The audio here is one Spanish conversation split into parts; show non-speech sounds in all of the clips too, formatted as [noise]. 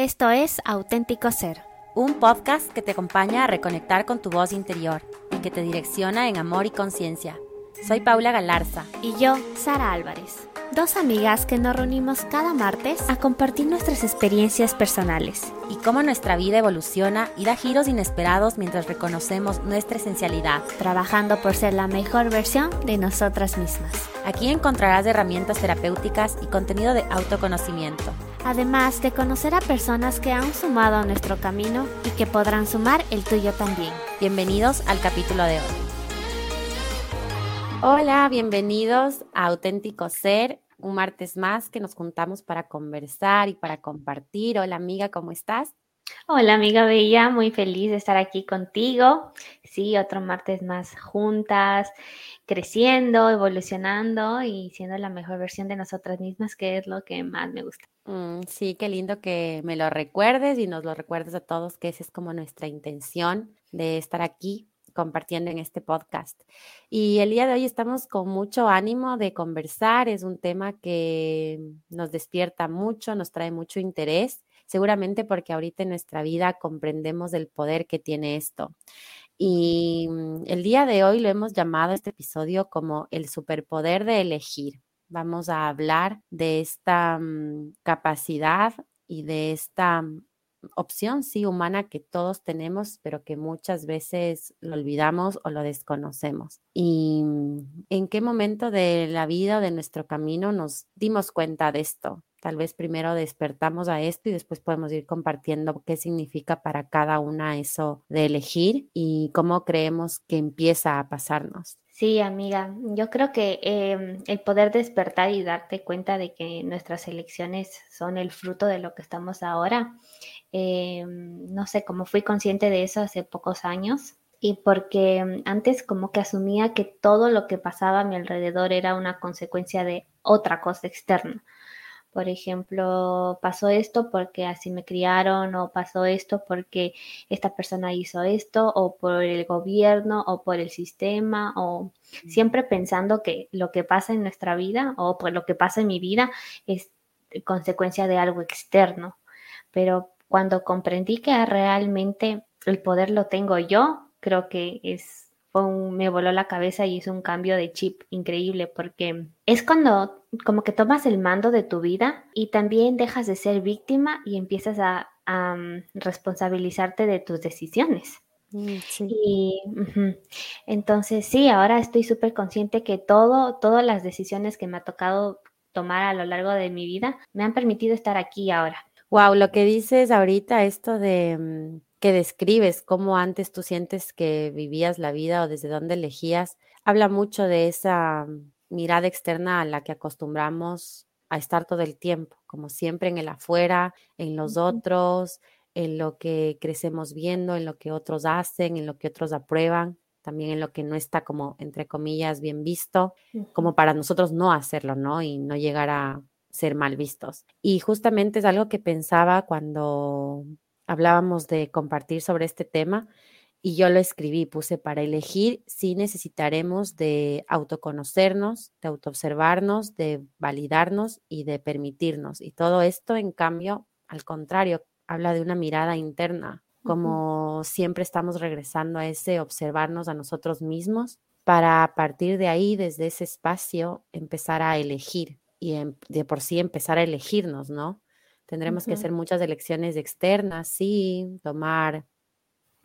Esto es Auténtico Ser, un podcast que te acompaña a reconectar con tu voz interior y que te direcciona en amor y conciencia. Soy Paula Galarza. Y yo, Sara Álvarez. Dos amigas que nos reunimos cada martes a compartir nuestras experiencias personales. Y cómo nuestra vida evoluciona y da giros inesperados mientras reconocemos nuestra esencialidad. Trabajando por ser la mejor versión de nosotras mismas. Aquí encontrarás herramientas terapéuticas y contenido de autoconocimiento. Además de conocer a personas que han sumado a nuestro camino y que podrán sumar el tuyo también. Bienvenidos al capítulo de hoy. Hola, bienvenidos a Auténtico Ser, un martes más que nos juntamos para conversar y para compartir. Hola amiga, ¿cómo estás? Hola amiga Bella, muy feliz de estar aquí contigo. Sí, otro martes más juntas, creciendo, evolucionando y siendo la mejor versión de nosotras mismas, que es lo que más me gusta. Mm, sí, qué lindo que me lo recuerdes y nos lo recuerdes a todos, que esa es como nuestra intención de estar aquí compartiendo en este podcast. Y el día de hoy estamos con mucho ánimo de conversar. Es un tema que nos despierta mucho, nos trae mucho interés, seguramente porque ahorita en nuestra vida comprendemos el poder que tiene esto. Y mm, el día de hoy lo hemos llamado este episodio como el superpoder de elegir. Vamos a hablar de esta mm, capacidad y de esta opción, sí, humana que todos tenemos, pero que muchas veces lo olvidamos o lo desconocemos. ¿Y mm, en qué momento de la vida de nuestro camino nos dimos cuenta de esto? Tal vez primero despertamos a esto y después podemos ir compartiendo qué significa para cada una eso de elegir y cómo creemos que empieza a pasarnos. Sí, amiga, yo creo que em, el poder despertar y darte cuenta de que nuestras elecciones son el fruto de lo que estamos ahora, em, no sé, cómo fui consciente de eso hace pocos años y porque antes como que asumía que todo lo que pasaba a mi alrededor era una consecuencia de otra cosa externa por ejemplo, pasó esto porque así me criaron o pasó esto porque esta persona hizo esto o por el gobierno o por el sistema o siempre pensando que lo que pasa en nuestra vida o por lo que pasa en mi vida es consecuencia de algo externo. Pero cuando comprendí que realmente el poder lo tengo yo, creo que es me voló la cabeza y hizo un cambio de chip increíble porque es cuando como que tomas el mando de tu vida y también dejas de ser víctima y empiezas a, mm, responsabilizarte de tus decisiones. Mm, y entonces sí, ahora estoy súper consciente que todo, todas las decisiones que me ha tocado tomar a lo largo de mi vida me han permitido estar aquí ahora. Wow, lo que dices ahorita, esto de mm, que describes, cómo antes tú sientes que vivías la vida o desde dónde elegías, habla mucho de esa mirada externa a la que acostumbramos a estar todo el tiempo, como siempre en el afuera, en los otros, en lo que crecemos viendo, en lo que otros hacen, en lo que otros aprueban, también en lo que no está como, entre comillas, bien visto, como para nosotros no hacerlo, ¿no? Y no llegar a ser mal vistos. Y justamente es algo que pensaba cuando hablábamos de compartir sobre este tema y yo lo escribí, puse para elegir si necesitaremos de autoconocernos, de autoobservarnos, de validarnos y de permitirnos. Y todo esto, en cambio, al contrario, habla de una mirada interna, como siempre estamos regresando a ese observarnos a nosotros mismos para a partir de ahí, desde ese espacio, empezar a elegir y de por sí empezar a elegirnos, ¿no? Tendremos que hacer muchas elecciones externas, sí, tomar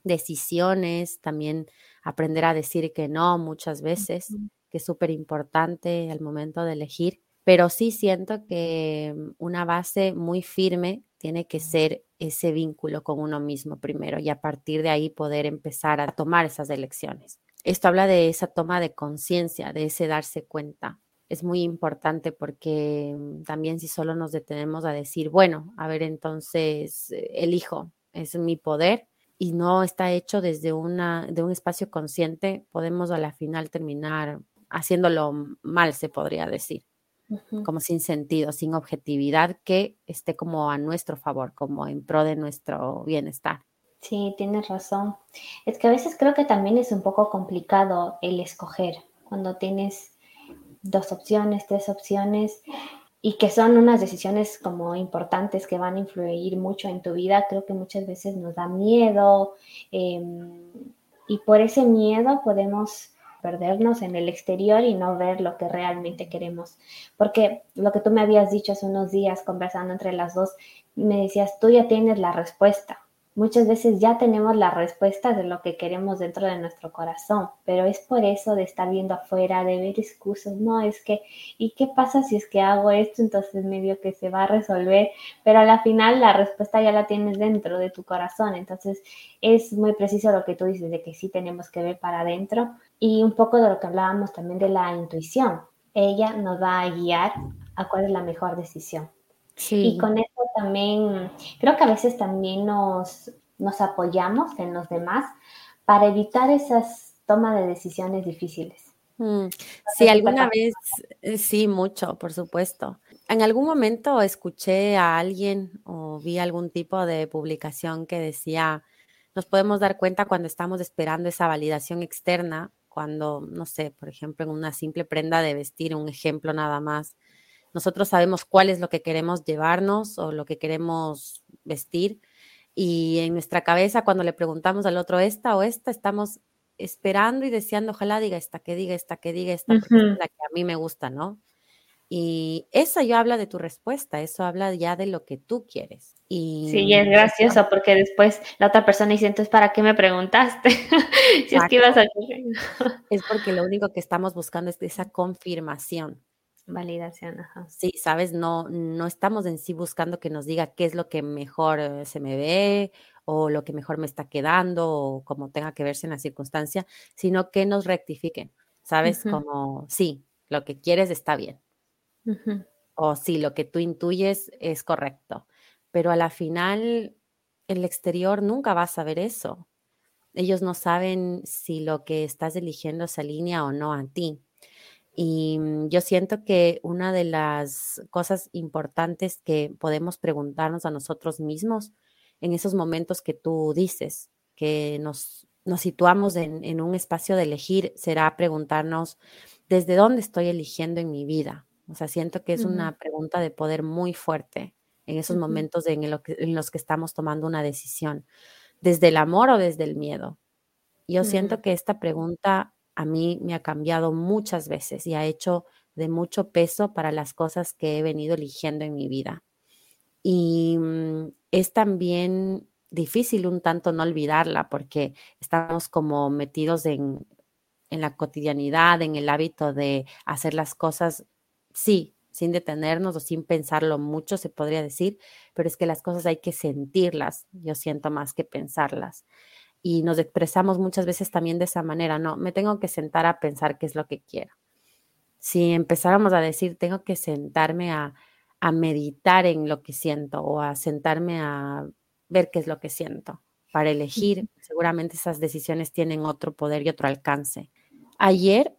decisiones, también aprender a decir que no muchas veces, que es súper importante al momento de elegir. Pero sí siento que mm, una base muy firme tiene que ser ese vínculo con uno mismo primero y a partir de ahí poder empezar a tomar esas elecciones. Esto habla de esa toma de conciencia, de ese darse cuenta es muy importante porque mm, también si solo nos detenemos a decir, bueno, a ver, entonces eh, elijo, es mi poder y no está hecho desde una, de un espacio consciente, podemos a la final terminar haciéndolo mal, se podría decir, como sin sentido, sin objetividad que esté como a nuestro favor, como en pro de nuestro bienestar. Sí, tienes razón. Es que a veces creo que también es un poco complicado el escoger cuando tienes dos opciones, tres opciones y que son unas decisiones como importantes que van a influir mucho en tu vida, creo que muchas veces nos da miedo em, y por ese miedo podemos perdernos en el exterior y no ver lo que realmente queremos. Porque lo que tú me habías dicho hace unos días conversando entre las dos, me decías, tú ya tienes la respuesta. Muchas veces ya tenemos la respuesta de lo que queremos dentro de nuestro corazón, pero es por eso de estar viendo afuera, de ver excusas, no, es que, ¿y qué pasa si es que hago esto? Entonces medio que se va a resolver, pero a la final la respuesta ya la tienes dentro de tu corazón, entonces es muy preciso lo que tú dices, de que sí tenemos que ver para adentro y un poco de lo que hablábamos también de la intuición. Ella nos va a guiar a cuál es la mejor decisión. Y con eso también, creo que a veces también nos, nos apoyamos en los demás para evitar esas tomas de decisiones difíciles. Mm, sí, alguna vez, eh, sí, mucho, por supuesto. En algún momento escuché a alguien o vi algún tipo de publicación que decía, nos podemos dar cuenta cuando estamos esperando esa validación externa, cuando, no sé, por ejemplo, en una simple prenda de vestir, un ejemplo nada más, nosotros sabemos cuál es lo que queremos llevarnos o lo que queremos vestir. Y en nuestra cabeza, cuando le preguntamos al otro esta o esta, estamos esperando y deseando, ojalá diga esta, que diga esta, que diga esta, porque es la que a mí me gusta, ¿no? Y eso ya habla de tu respuesta, eso habla ya de lo que tú quieres. Y sí, es gracioso porque después la otra persona dice, entonces, ¿para qué me preguntaste? [laughs] si es que ibas a... [laughs] es porque lo único que estamos buscando es esa confirmación. Validación, ajá. Sí, sabes, no, no estamos en sí buscando que nos diga qué es lo que mejor eh, se me ve o lo que mejor me está quedando o como tenga que verse en la circunstancia, sino que nos rectifiquen, ¿sabes? Como, sí, lo que quieres está bien. O sí, lo que tú intuyes es correcto. Pero a la final, el exterior nunca va a saber eso. Ellos no saben si lo que estás eligiendo se alinea o no a ti. Y mm, yo siento que una de las cosas importantes que podemos preguntarnos a nosotros mismos en esos momentos que tú dices, que nos, nos situamos en, en un espacio de elegir, será preguntarnos desde dónde estoy eligiendo en mi vida. O sea, siento que es una pregunta de poder muy fuerte en esos momentos en, en, los que estamos tomando una decisión, desde el amor o desde el miedo. Yo siento que esta pregunta a mí me ha cambiado muchas veces y ha hecho de mucho peso para las cosas que he venido eligiendo en mi vida. Y mm, es también difícil un tanto no olvidarla porque estamos como metidos en, en la cotidianidad, en el hábito de hacer las cosas, sí, sin detenernos o sin pensarlo mucho, se podría decir, pero es que las cosas hay que sentirlas, yo siento más que pensarlas y nos expresamos muchas veces también de esa manera, no, me tengo que sentar a pensar qué es lo que quiero. Si empezáramos a decir, tengo que sentarme a, a meditar en lo que siento o a sentarme a ver qué es lo que siento para elegir, seguramente esas decisiones tienen otro poder y otro alcance. Ayer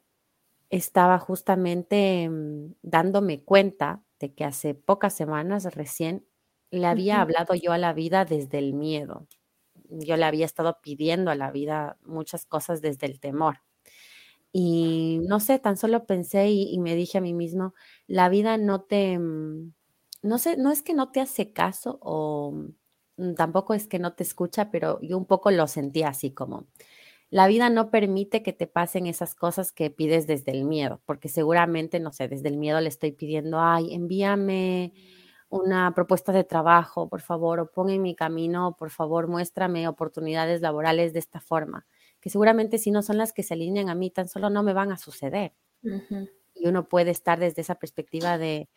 estaba justamente mm, dándome cuenta de que hace pocas semanas recién le había hablado yo a la vida desde el miedo yo le había estado pidiendo a la vida muchas cosas desde el temor. Y no sé, tan solo pensé y, me dije a mí mismo, la vida no te, mm, no sé, no es que no te hace caso o mm, tampoco es que no te escucha, pero yo un poco lo sentí así como, la vida no permite que te pasen esas cosas que pides desde el miedo, porque seguramente, no sé, desde el miedo le estoy pidiendo, ay, envíame una propuesta de trabajo, por favor, o pon en mi camino, por favor, muéstrame oportunidades laborales de esta forma, que seguramente si no son las que se alinean a mí, tan solo no me van a suceder. Y uno puede estar desde esa perspectiva de,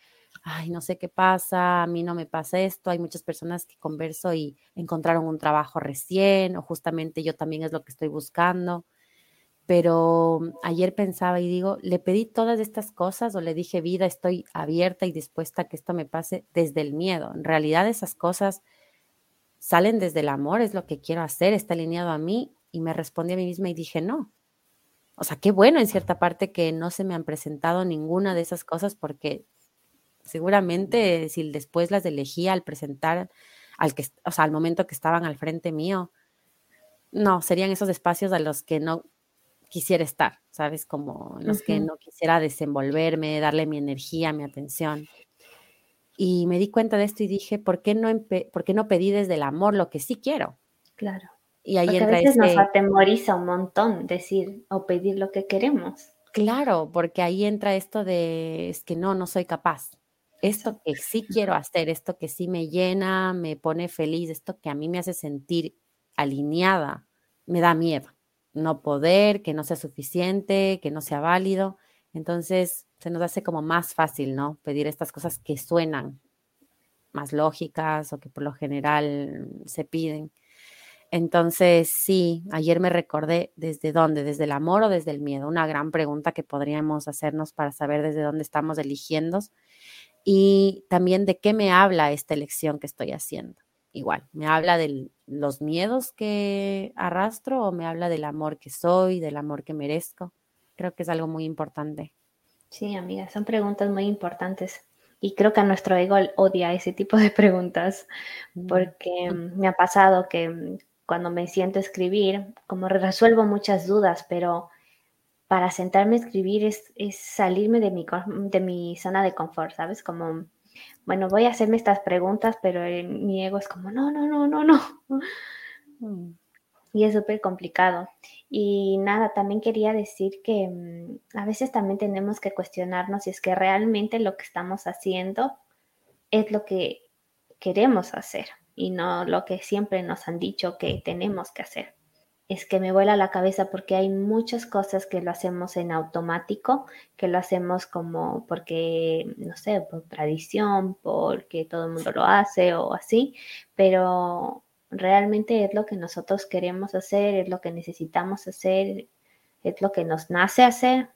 ay, no sé qué pasa, a mí no me pasa esto, hay muchas personas que converso y encontraron un trabajo recién, o justamente yo también es lo que estoy buscando pero ayer pensaba y digo, le pedí todas estas cosas o le dije, vida, estoy abierta y dispuesta a que esto me pase desde el miedo. En realidad esas cosas salen desde el amor, es lo que quiero hacer, está alineado a mí y me respondí a mí misma y dije, no. O sea, qué bueno en cierta parte que no se me han presentado ninguna de esas cosas porque seguramente si después las elegía al presentar, al que, o sea, al momento que estaban al frente mío, no, serían esos espacios a los que no quisiera estar, ¿sabes? Como en los que no quisiera desenvolverme, darle mi energía, mi atención. Y me di cuenta de esto y dije, ¿por qué no, ¿por qué no pedí desde el amor lo que sí quiero? Claro. Y ahí entra a veces nos atemoriza un montón decir o pedir lo que queremos. Claro, porque ahí entra esto de, es que no, no soy capaz. Esto que sí quiero hacer, esto que sí me llena, me pone feliz, esto que a mí me hace sentir alineada, me da miedo. No poder, que no sea suficiente, que no sea válido. Entonces se nos hace como más fácil, ¿no? Pedir estas cosas que suenan más lógicas o que por lo general se piden. Entonces, sí, ayer me recordé desde dónde, desde el amor o desde el miedo. Una gran pregunta que podríamos hacernos para saber desde dónde estamos eligiendo y también de qué me habla esta elección que estoy haciendo. Igual, ¿me habla de los miedos que arrastro o me habla del amor que soy, del amor que merezco? Creo que es algo muy importante. Sí, amiga, son preguntas muy importantes. Y creo que a nuestro ego odia ese tipo de preguntas, mm. porque me ha pasado que cuando me siento a escribir, como resuelvo muchas dudas, pero para sentarme a escribir es, salirme de mi, de mi zona de confort, ¿sabes? Como, bueno, voy a hacerme estas preguntas, pero mi ego es como, no, no, no, no, no. Mm. Y es súper complicado. Y nada, también quería decir que mm, a veces también tenemos que cuestionarnos si es que realmente lo que estamos haciendo es lo que queremos hacer y no lo que siempre nos han dicho que tenemos que hacer. Es que me vuela la cabeza porque hay muchas cosas que lo hacemos en automático, que lo hacemos como porque, no sé, por tradición, porque todo el mundo lo hace o así, pero realmente es lo que nosotros queremos hacer, es lo que necesitamos hacer, es lo que nos nace hacer.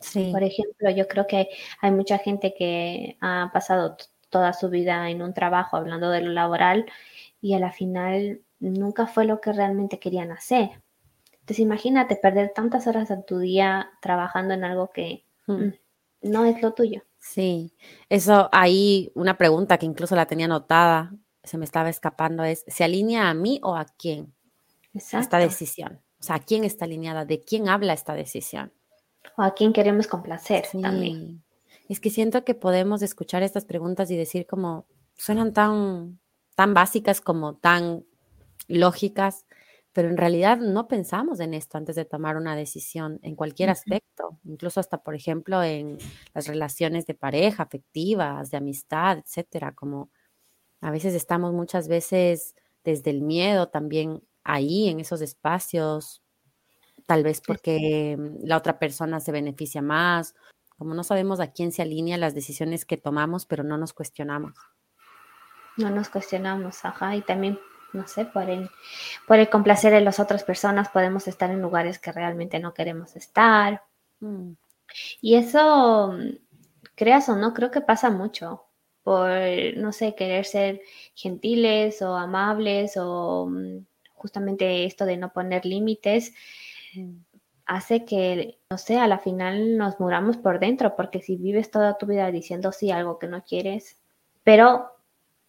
Sí. Por ejemplo, yo creo que hay mucha gente que ha pasado toda su vida en un trabajo hablando de lo laboral y a la final nunca fue lo que realmente querían hacer. Entonces imagínate perder tantas horas de tu día trabajando en algo que hmm. mm, no es lo tuyo. Sí, eso ahí una pregunta que incluso la tenía anotada, se me estaba escapando, es, ¿se alinea a mí o a quién esta decisión? O sea, ¿a quién está alineada? ¿De quién habla esta decisión? O a quién queremos complacer también. Es que siento que podemos escuchar estas preguntas y decir como, suenan tan, tan básicas como tan lógicas, pero en realidad no pensamos en esto antes de tomar una decisión en cualquier aspecto, incluso hasta, por ejemplo, en las relaciones de pareja, afectivas, de amistad, etcétera, como a veces estamos muchas veces desde el miedo también ahí en esos espacios, tal vez porque la otra persona se beneficia más como no sabemos a quién se alinea las decisiones que tomamos, pero no nos cuestionamos. No nos cuestionamos, ajá, y también, no sé, por el, por el complacer de las otras personas podemos estar en lugares que realmente no queremos estar. Mm. Y eso, creas o no, creo que pasa mucho por, no sé, querer ser gentiles o amables o mm, justamente esto de no poner límites. Mm hace que, no sé, a la final nos muramos por dentro, porque si vives toda tu vida diciendo sí algo que no quieres, pero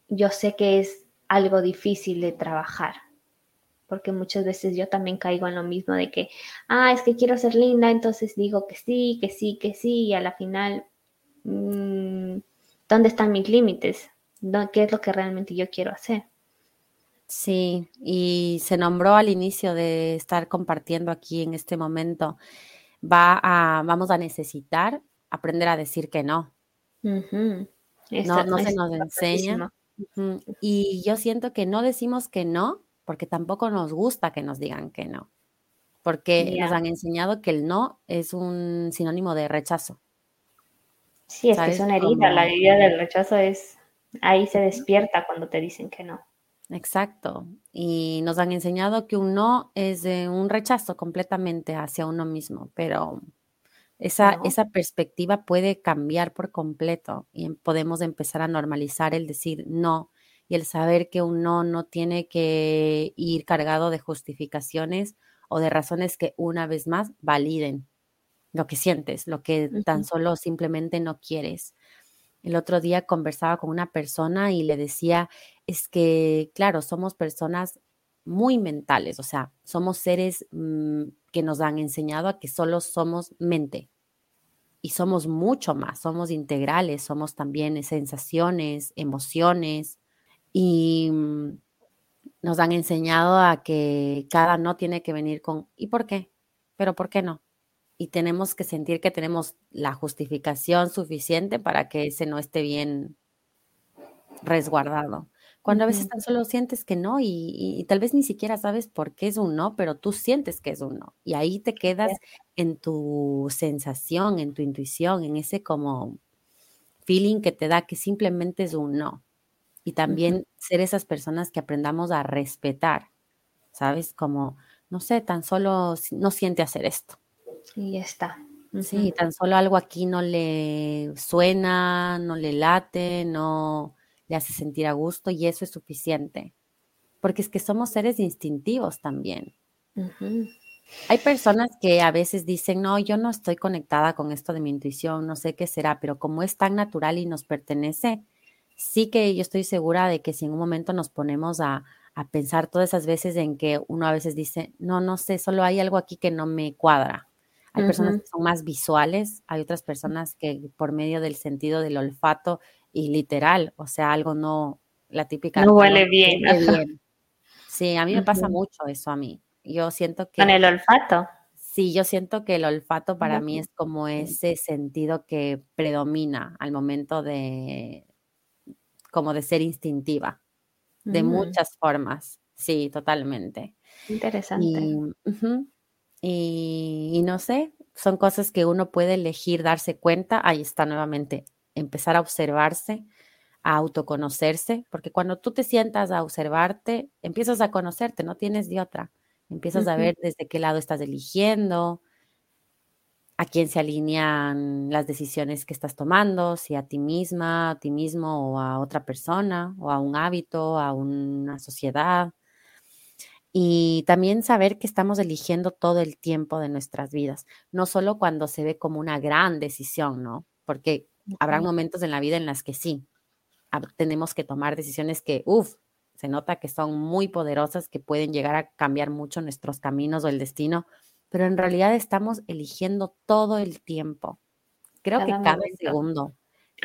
yo sé que es algo difícil de trabajar, porque muchas veces yo también caigo en lo mismo de que, ah, es que quiero ser linda, entonces digo que sí, que sí, que sí, y a la final, mm, ¿dónde están mis límites? ¿Qué es lo que realmente yo quiero hacer? Sí, y se nombró al inicio de estar compartiendo aquí en este momento, va a, vamos a necesitar aprender a decir que no. no, no se nos enseña. Y yo siento que no decimos que no porque tampoco nos gusta que nos digan que no, porque nos han enseñado que el no es un sinónimo de rechazo. Sí, es que es una herida, la herida del rechazo es, ahí se despierta cuando te dicen que no. Exacto. Y nos han enseñado que un no es un rechazo completamente hacia uno mismo, pero esa, esa perspectiva puede cambiar por completo y em, podemos empezar a normalizar el decir no y el saber que un no no tiene que ir cargado de justificaciones o de razones que una vez más validen lo que sientes, lo que tan solo simplemente no quieres. El otro día conversaba con una persona y le decía, es que, claro, somos personas muy mentales, o sea, somos seres mm, que nos han enseñado a que solo somos mente. y somos mucho más, somos integrales, somos también sensaciones, emociones y mm, nos han enseñado a que cada no tiene que venir con ¿y por qué? Pero ¿por qué no? Y tenemos que sentir que tenemos la justificación suficiente para que ese no esté bien resguardado. Cuando a veces tan solo sientes que no y, tal vez ni siquiera sabes por qué es un no, pero tú sientes que es un no. Y ahí te quedas en tu sensación, en tu intuición, en ese como feeling que te da que simplemente es un no. Y también ser esas personas que aprendamos a respetar, ¿sabes? Como, no sé, tan solo no siente hacer esto. Y ya está. Sí, tan solo algo aquí no le suena, no le late, no le hace sentir a gusto y eso es suficiente. Porque es que somos seres instintivos también. Hay personas que a veces dicen, no, yo no estoy conectada con esto de mi intuición, no sé qué será, pero como es tan natural y nos pertenece, sí que yo estoy segura de que si en un momento nos ponemos a, a pensar todas esas veces en que uno a veces dice, no, no sé, solo hay algo aquí que no me cuadra. Hay personas que son más visuales, hay otras personas que por medio del sentido del olfato y literal, o sea, algo no, la típica. No huele bien. Sí, a mí me pasa mucho eso a mí. Yo siento que... Con el olfato. Sí, yo siento que el olfato para mí es como ese sentido que predomina al momento de, como de ser instintiva, de muchas formas. Sí, totalmente. Interesante. y, no sé, son cosas que uno puede elegir darse cuenta. Ahí está nuevamente empezar a observarse, a autoconocerse, porque cuando tú te sientas a observarte, empiezas a conocerte, no tienes de otra. Empiezas a ver desde qué lado estás eligiendo, a quién se alinean las decisiones que estás tomando, si a ti misma, a ti mismo o a otra persona, o a un hábito, a una sociedad. Y también saber que estamos eligiendo todo el tiempo de nuestras vidas, no solo cuando se ve como una gran decisión, ¿no? Porque Habrá momentos en la vida en las que sí, tenemos que tomar decisiones que, uff, se nota que son muy poderosas, que pueden llegar a cambiar mucho nuestros caminos o el destino, pero en realidad estamos eligiendo todo el tiempo. Creo que cada segundo,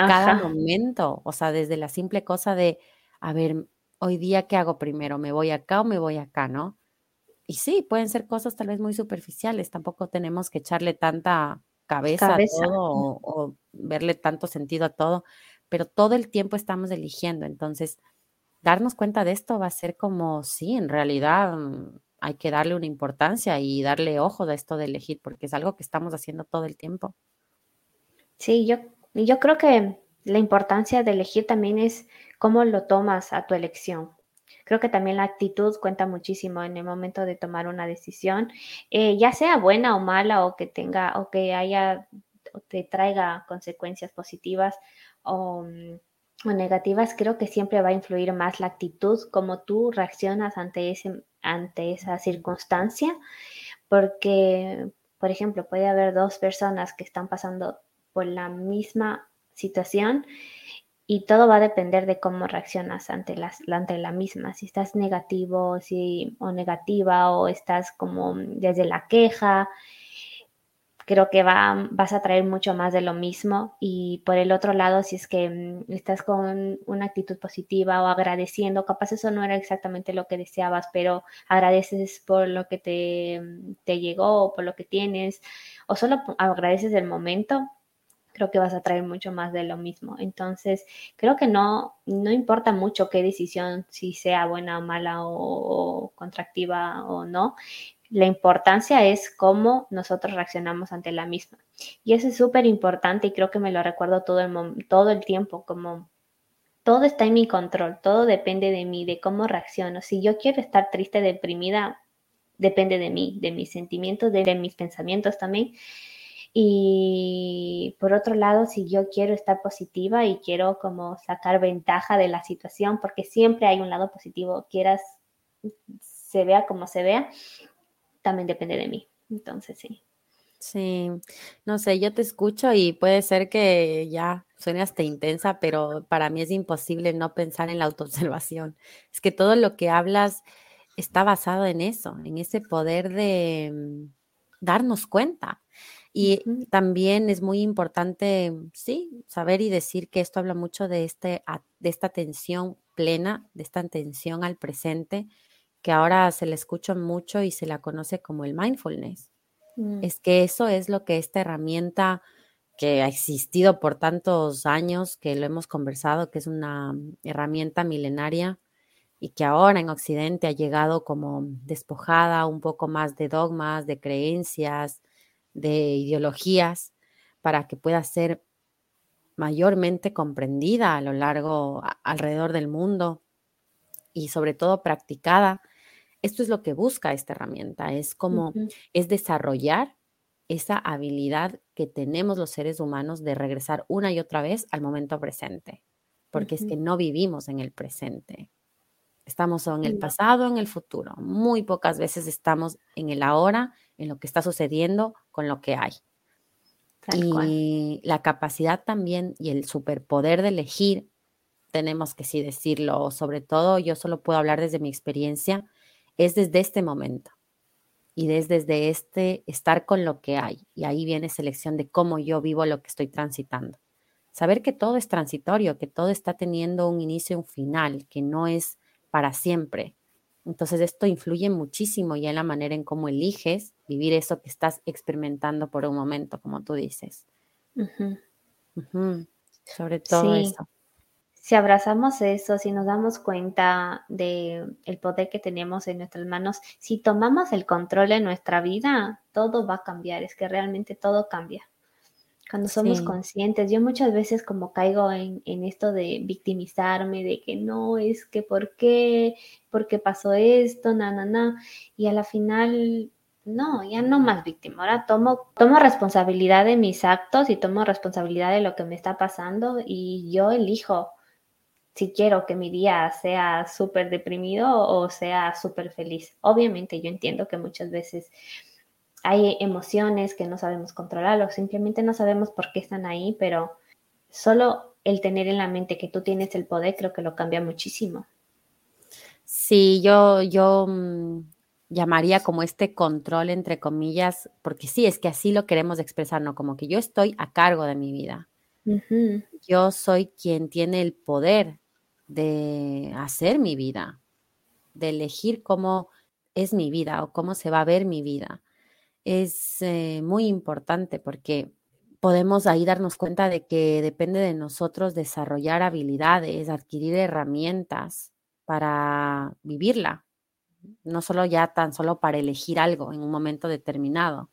cada momento, o sea, desde la simple cosa de, a ver, hoy día, ¿qué hago primero? ¿Me voy acá o me voy acá, no? Y sí, pueden ser cosas tal vez muy superficiales, tampoco tenemos que echarle tanta cabeza, todo o, verle tanto sentido a todo, pero todo el tiempo estamos eligiendo. Entonces, darnos cuenta de esto va a ser como, sí, en realidad mm, hay que darle una importancia y darle ojo a esto de elegir, porque es algo que estamos haciendo todo el tiempo. Sí, yo, yo creo que la importancia de elegir también es cómo lo tomas a tu elección. Creo que también la actitud cuenta muchísimo en el momento de tomar una decisión, eh, ya sea buena o mala o que tenga o que haya o te traiga consecuencias positivas o, mm, o, negativas, creo que siempre va a influir más la actitud, cómo tú reaccionas ante, ese, ante esa circunstancia, porque, por ejemplo, puede haber dos personas que están pasando por la misma situación y todo va a depender de cómo reaccionas ante, ante la misma, si estás negativo si, o negativa o estás como desde la queja, creo que va, vas a traer mucho más de lo mismo. Y por el otro lado, si es que mm, estás con una actitud positiva o agradeciendo, capaz eso no era exactamente lo que deseabas, pero agradeces por lo que te, te llegó por lo que tienes o solo agradeces el momento, creo que vas a traer mucho más de lo mismo. Entonces, creo que no, no importa mucho qué decisión, si sea buena o mala o, contractiva o no. La importancia es cómo nosotros reaccionamos ante la misma. Y eso es súper importante y creo que me lo recuerdo todo el, todo el tiempo, como todo está en mi control, todo depende de mí, de cómo reacciono. Si yo quiero estar triste, deprimida, depende de mí, de mis sentimientos, de mis pensamientos también. Y por otro lado, si yo quiero estar positiva y quiero como sacar ventaja de la situación, porque siempre hay un lado positivo, quieras se vea como se vea, también depende de mí. Entonces, sí. Sí, no sé, yo te escucho y puede ser que ya suene hasta intensa, pero para mí es imposible no pensar en la autoobservación. Es que todo lo que hablas está basado en eso, en ese poder de mm, darnos cuenta. Y también es muy importante, sí, saber y decir que esto habla mucho de, este, de esta atención plena, de esta atención al presente, que ahora se le escucha mucho y se la conoce como el mindfulness. Mm. Es que eso es lo que esta herramienta que ha existido por tantos años, que lo hemos conversado, que es una herramienta milenaria y que ahora en Occidente ha llegado como despojada un poco más de dogmas, de creencias, de ideologías, para que pueda ser mayormente comprendida a lo largo, alrededor del mundo y sobre todo practicada. Esto es lo que busca esta herramienta, es como, es desarrollar esa habilidad que tenemos los seres humanos de regresar una y otra vez al momento presente, porque es que no vivimos en el presente. Estamos en el pasado, en el futuro. Muy pocas veces estamos en el ahora, en lo que está sucediendo con lo que hay. y la capacidad también y el superpoder de elegir, tenemos que sí decirlo, sobre todo yo solo puedo hablar desde mi experiencia, es desde este momento y desde, este estar con lo que hay. Y ahí viene selección de cómo yo vivo lo que estoy transitando. Saber que todo es transitorio, que todo está teniendo un inicio y un final, que no es para siempre. Entonces esto influye muchísimo ya en la manera en cómo eliges vivir eso que estás experimentando por un momento, como tú dices. Sobre todo eso si abrazamos eso, si nos damos cuenta de el poder que tenemos en nuestras manos, si tomamos el control en nuestra vida, todo va a cambiar, es que realmente todo cambia. Cuando somos conscientes, yo muchas veces como caigo en, en, esto de victimizarme, de que no, es que por qué, por qué pasó esto, na, na, na, y a la final no, ya no más víctima. Ahora tomo, tomo responsabilidad de mis actos y tomo responsabilidad de lo que me está pasando y yo elijo si quiero que mi día sea súper deprimido o sea súper feliz. Obviamente yo entiendo que muchas veces hay emociones que no sabemos controlar o simplemente no sabemos por qué están ahí, pero solo el tener en la mente que tú tienes el poder creo que lo cambia muchísimo. Sí, yo, yo mm, llamaría como este control entre comillas, porque sí, es que así lo queremos expresar, ¿no? Como que yo estoy a cargo de mi vida. Yo soy quien tiene el poder de hacer mi vida, de elegir cómo es mi vida o cómo se va a ver mi vida. Es eh, muy importante porque podemos ahí darnos cuenta de que depende de nosotros desarrollar habilidades, adquirir herramientas para vivirla, no solo ya tan solo para elegir algo en un momento determinado,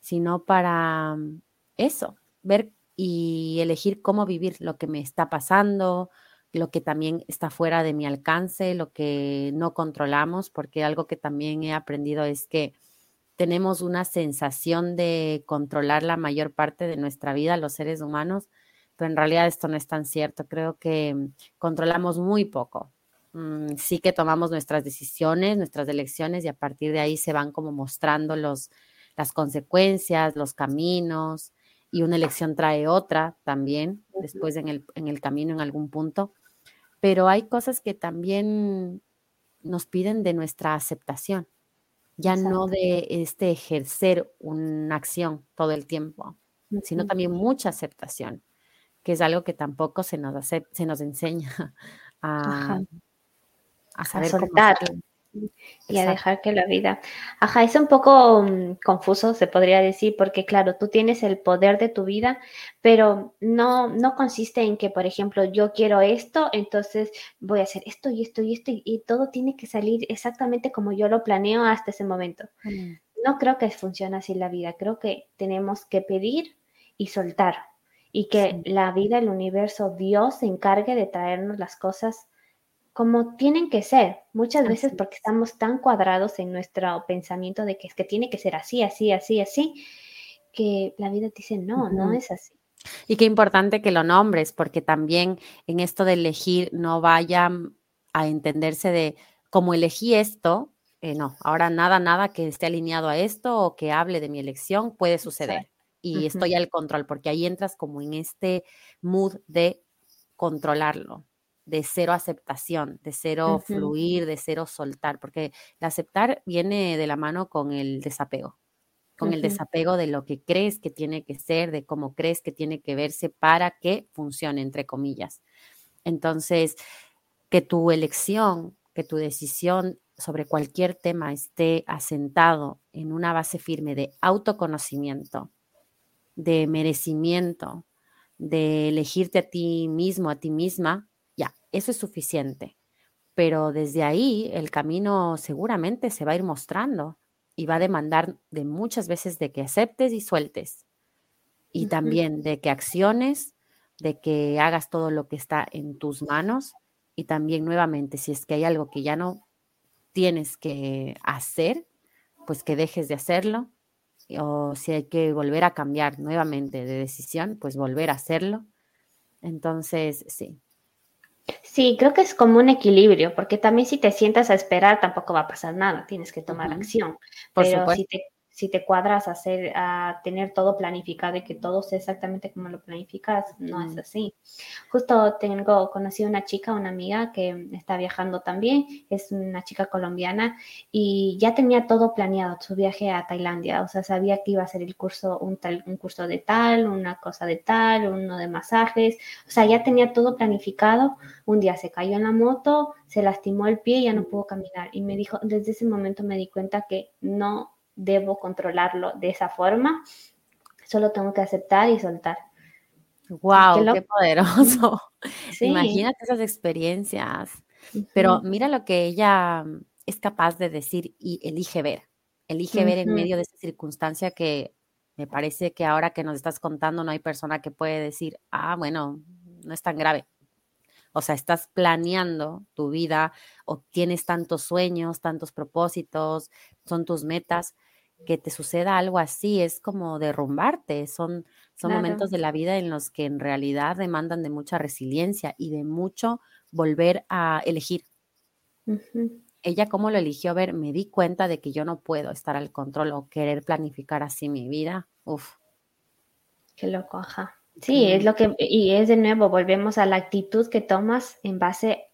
sino para mm, eso, ver y elegir cómo vivir lo que me está pasando, lo que también está fuera de mi alcance, lo que no controlamos, porque algo que también he aprendido es que tenemos una sensación de controlar la mayor parte de nuestra vida, los seres humanos, pero en realidad esto no es tan cierto. Creo que mm, controlamos muy poco. Mm, sí que tomamos nuestras decisiones, nuestras elecciones y a partir de ahí se van como mostrando los, las consecuencias, los caminos, y una elección trae otra también, después en el, en el camino en algún punto. Pero hay cosas que también nos piden de nuestra aceptación, ya no de este ejercer una acción todo el tiempo, sino también mucha aceptación, que es algo que tampoco se nos, hace, se nos enseña [laughs] a, a saber y a dejar que la vida. Ajá, es un poco mm, confuso, se podría decir, porque claro, tú tienes el poder de tu vida, pero no, no consiste en que, por ejemplo, yo quiero esto, entonces voy a hacer esto y esto y esto, y, todo tiene que salir exactamente como yo lo planeo hasta ese momento. Mm. No creo que funcione así la vida, creo que tenemos que pedir y soltar, y que la vida, el universo, Dios se encargue de traernos las cosas como tienen que ser, muchas veces porque estamos tan cuadrados en nuestro pensamiento de que es que tiene que ser así, así, así, así, que la vida dice, no, no es así. Y qué importante que lo nombres, porque también en esto de elegir no vaya a entenderse de como elegí esto, eh, no, ahora nada, nada que esté alineado a esto o que hable de mi elección puede suceder. Y estoy al control, porque ahí entras como en este mood de controlarlo de cero aceptación, de cero fluir, de cero soltar, porque el aceptar viene de la mano con el desapego. con el desapego de lo que crees que tiene que ser, de cómo crees que tiene que verse para que funcione, entre comillas. Entonces, que tu elección, que tu decisión sobre cualquier tema esté asentado en una base firme de autoconocimiento, de merecimiento, de elegirte a ti mismo, a ti misma, ya, eso es suficiente. Pero desde ahí el camino seguramente se va a ir mostrando y va a demandar de muchas veces de que aceptes y sueltes. Y también de que acciones, de que hagas todo lo que está en tus manos. Y también nuevamente, si es que hay algo que ya no tienes que hacer, pues que dejes de hacerlo. O si hay que volver a cambiar nuevamente de decisión, pues volver a hacerlo. Entonces, sí, Sí, creo que es como un equilibrio, porque también si te sientas a esperar tampoco va a pasar nada, tienes que tomar acción. Por Pero si te si te cuadras a hacer, a tener todo planificado y que todo sea exactamente como lo planificas, no es así. Justo tengo, conocí a una chica, una amiga que está viajando también, es una chica colombiana y ya tenía todo planeado, su viaje a Tailandia, o sea, sabía que iba a hacer el curso, un, tal, un curso de tal, una cosa de tal, uno de masajes, o sea, ya tenía todo planificado, un día se cayó en la moto, se lastimó el pie y ya no pudo caminar. Y me dijo, desde ese momento me di cuenta que no debo controlarlo de esa forma. Solo tengo que aceptar y soltar. ¡Wow! ¡Qué, poderoso! [laughs] Imagínate esas experiencias. Pero mira lo que ella es capaz de decir y elige ver. Elige ver en medio de esa circunstancia que me parece que ahora que nos estás contando no hay persona que puede decir, ah, bueno, no es tan grave. O sea, estás planeando tu vida o tienes tantos sueños, tantos propósitos, son tus metas, que te suceda algo así es como derrumbarte, son, son momentos de la vida en los que en realidad demandan de mucha resiliencia y de mucho volver a elegir. Ella cómo lo eligió ver, me di cuenta de que yo no puedo estar al control o querer planificar así mi vida. Uf. Qué loco, ajá. Sí, es lo que, y es de nuevo, volvemos a la actitud que tomas en base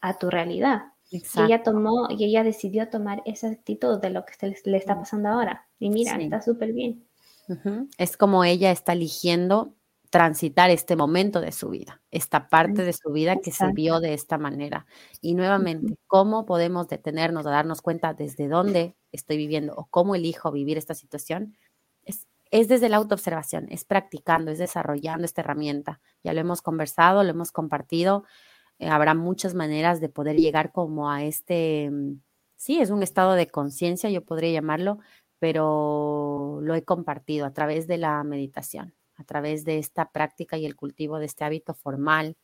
a tu realidad. Y ella tomó y ella decidió tomar esa actitud de lo que le está pasando ahora. Y mira, está súper bien. Es como ella está eligiendo transitar este momento de su vida, esta parte de su vida que se vio de esta manera. Y nuevamente, ¿cómo podemos detenernos a darnos cuenta desde dónde estoy viviendo o cómo elijo vivir esta situación? Es, es desde la autoobservación, es practicando, es desarrollando esta herramienta. Ya lo hemos conversado, lo hemos compartido. Eh, habrá muchas maneras de poder llegar como a este, mm, sí, es un estado de conciencia, yo podría llamarlo, pero lo he compartido a través de la meditación, a través de esta práctica y el cultivo de este hábito formal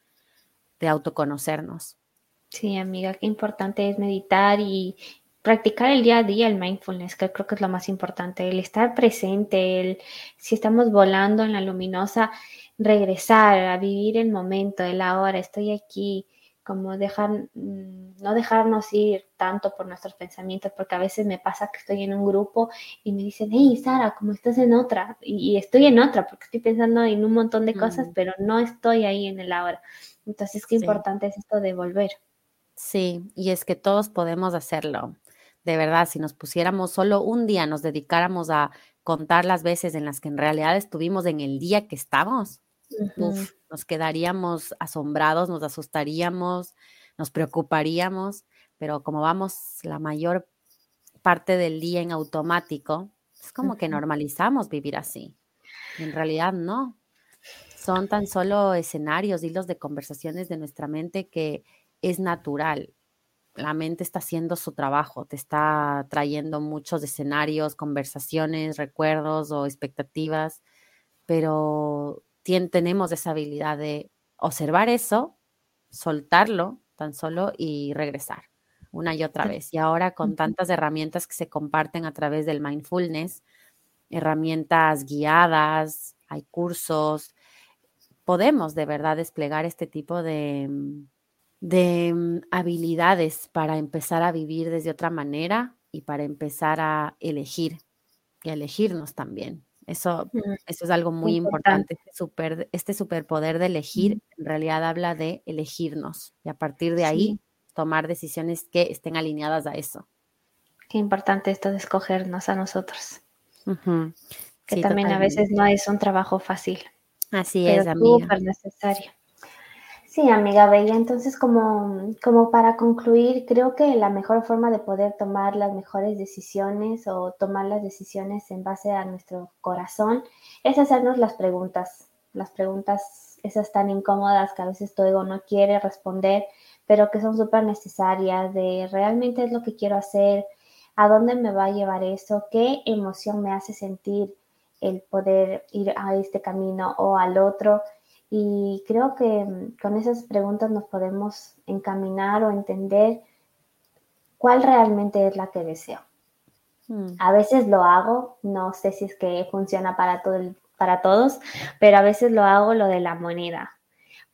de autoconocernos. Sí, amiga, qué importante es meditar y practicar el día a día el mindfulness, que creo que es lo más importante, el estar presente, el si estamos volando en la luminosa, regresar a vivir el momento, el ahora, estoy aquí, como dejar, mm, no dejarnos ir tanto por nuestros pensamientos, porque a veces me pasa que estoy en un grupo y me dicen, hey Sara, como estás en otra, y, estoy en otra, porque estoy pensando en un montón de cosas, mm. pero no estoy ahí en el ahora. Entonces, qué importante es esto de volver. Sí, y es que todos podemos hacerlo. De verdad, si nos pusiéramos solo un día, nos dedicáramos a contar las veces en las que en realidad estuvimos en el día que estamos, nos quedaríamos asombrados, nos asustaríamos, nos preocuparíamos, pero como vamos la mayor parte del día en automático, es como que normalizamos vivir así. en realidad no. Son tan solo escenarios, hilos de conversaciones de nuestra mente que es natural. La mente está haciendo su trabajo, te está trayendo muchos escenarios, conversaciones, recuerdos o expectativas, pero tenemos esa habilidad de observar eso, soltarlo tan solo y regresar una y otra vez. Y ahora con tantas herramientas que se comparten a través del mindfulness, herramientas guiadas, hay cursos, podemos de verdad desplegar este tipo de, de mm, habilidades para empezar a vivir desde otra manera y para empezar a elegir y a elegirnos también. Eso, eso es algo muy importante. Este, super, este superpoder de elegir en realidad habla de elegirnos y a partir de ahí tomar decisiones que estén alineadas a eso. Qué importante esto de escogernos a nosotros. Que también a veces no es un trabajo fácil. Así es, amiga. Súper necesario. Sí, amiga Bella. Entonces, como, como para concluir, creo que la mejor forma de poder tomar las mejores decisiones o tomar las decisiones en base a nuestro corazón es hacernos las preguntas. Las preguntas, esas tan incómodas que a veces tu ego no quiere responder, pero que son súper necesarias de realmente es lo que quiero hacer, a dónde me va a llevar eso, qué emoción me hace sentir el poder ir a este camino o al otro y creo que mm, con esas preguntas nos podemos encaminar o entender cuál realmente es la que deseo. Hmm. A veces lo hago, no sé si es que funciona para, todo para todos, pero a veces lo hago lo de la moneda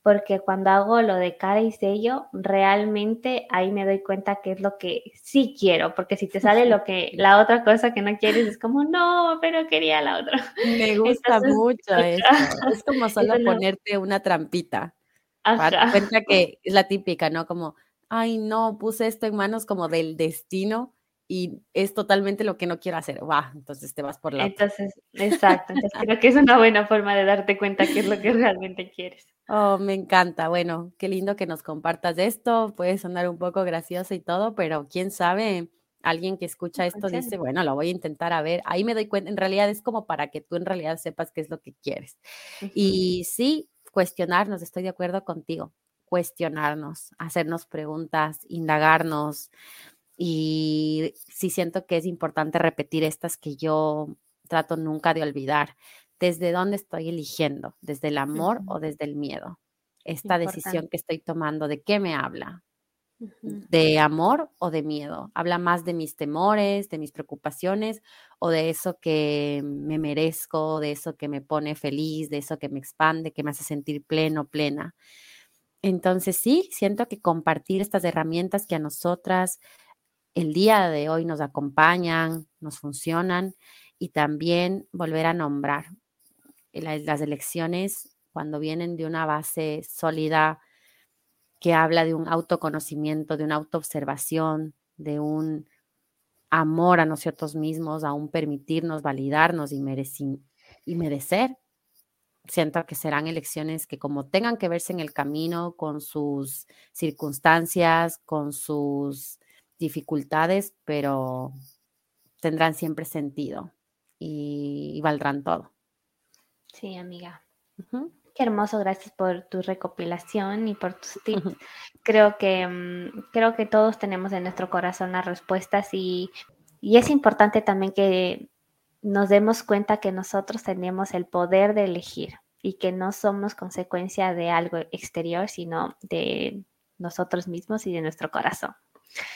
porque cuando hago lo de cara y sello, realmente ahí me doy cuenta que es lo que sí quiero, porque si te sale lo que [laughs] la otra cosa que no quieres es como, no, pero quería la otra. Me gusta mucho eso. [laughs] Es como solo ponerte una trampita. Para cuenta que es la típica, ¿no? Como, ay, no, puse esto en manos como del destino y es totalmente lo que no quiero hacer. Va, entonces te vas por la. Entonces, exacto. Entonces creo que es una buena forma de darte cuenta qué es lo que [laughs] realmente quieres. Oh, me encanta. Bueno, qué lindo que nos compartas esto. Puede sonar un poco gracioso y todo, pero quién sabe, alguien que escucha esto dice, bueno, lo voy a intentar a ver. Ahí me doy cuenta, en realidad es como para que tú en realidad sepas qué es lo que quieres. Y sí, cuestionarnos, estoy de acuerdo contigo. Cuestionarnos, hacernos preguntas, indagarnos, y sí siento que es importante repetir estas que yo trato nunca de olvidar. ¿Desde dónde estoy eligiendo? ¿Desde el amor o desde el miedo? Esta decisión que estoy tomando, ¿de qué me habla? ¿De amor o de miedo? ¿Habla más de mis temores, de mis preocupaciones o de eso que me merezco, de eso que me pone feliz, de eso que me expande, que me hace sentir pleno, plena? Entonces sí, siento que compartir estas herramientas que a nosotras el día de hoy nos acompañan, nos funcionan y también volver a nombrar. Las, elecciones, cuando vienen de una base sólida que habla de un autoconocimiento, de una autoobservación, de un amor a nosotros mismos, a un permitirnos validarnos y, y merecer, siento que serán elecciones que como tengan que verse en el camino con sus circunstancias, con sus dificultades, pero tendrán siempre sentido y, valdrán todo. Sí, amiga. Qué hermoso, gracias por tu recopilación y por tus tips. [laughs] Creo que, mm, creo que todos tenemos en nuestro corazón las respuestas y, y es importante también que nos demos cuenta que nosotros tenemos el poder de elegir y que no somos consecuencia de algo exterior, sino de nosotros mismos y de nuestro corazón.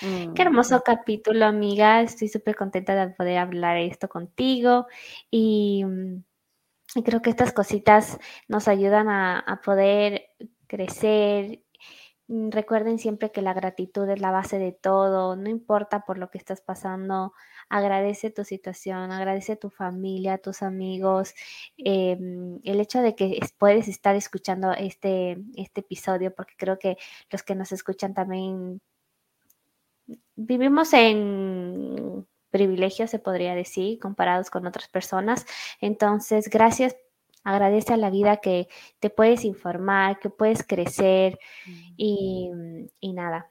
Qué mm, hermoso capítulo, amiga. Estoy súper contenta de poder hablar esto contigo y, mm, creo que estas cositas nos ayudan a, poder crecer. Mm, recuerden siempre que la gratitud es la base de todo, no importa por lo que estás pasando, agradece tu situación, agradece tu familia, tus amigos, em, el hecho de que puedes estar escuchando este, este episodio, porque creo que los que nos escuchan también vivimos en privilegios, se podría decir, comparados con otras personas. Entonces, gracias, agradece a la vida que te puedes informar, que puedes crecer y, nada,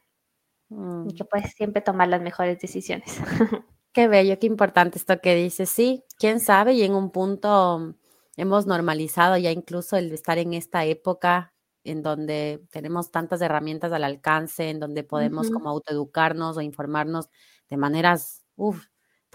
y que mm. puedes siempre tomar las mejores decisiones. [laughs] Qué bello, qué importante esto que dices. Sí, quién sabe, y en un punto hemos normalizado ya incluso el estar en esta época en donde tenemos tantas herramientas al alcance, en donde podemos como autoeducarnos o informarnos de maneras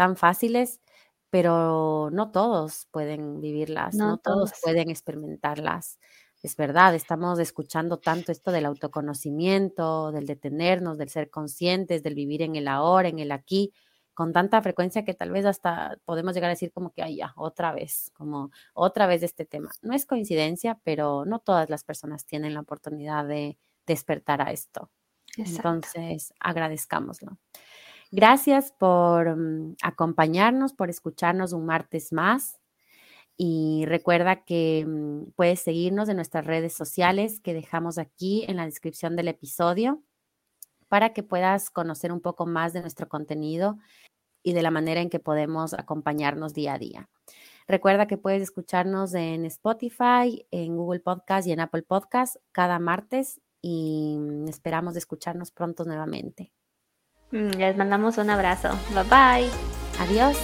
tan fáciles, pero no todos pueden vivirlas, no, todos. pueden experimentarlas. Es verdad, estamos escuchando tanto esto del autoconocimiento, del detenernos, del ser conscientes, del vivir en el ahora, en el aquí, con tanta frecuencia que tal vez hasta podemos llegar a decir como que, ay, ya, otra vez, como otra vez de este tema. No es coincidencia, pero no todas las personas tienen la oportunidad de despertar a esto. Entonces, agradezcámoslo. Gracias por mm, acompañarnos, por escucharnos un martes más. Y recuerda que mm, puedes seguirnos en nuestras redes sociales que dejamos aquí en la descripción del episodio para que puedas conocer un poco más de nuestro contenido y de la manera en que podemos acompañarnos día a día. Recuerda que puedes escucharnos en Spotify, en Google Podcast y en Apple Podcast cada martes y esperamos escucharnos pronto nuevamente. Mm, les mandamos un abrazo. Bye bye. Adiós.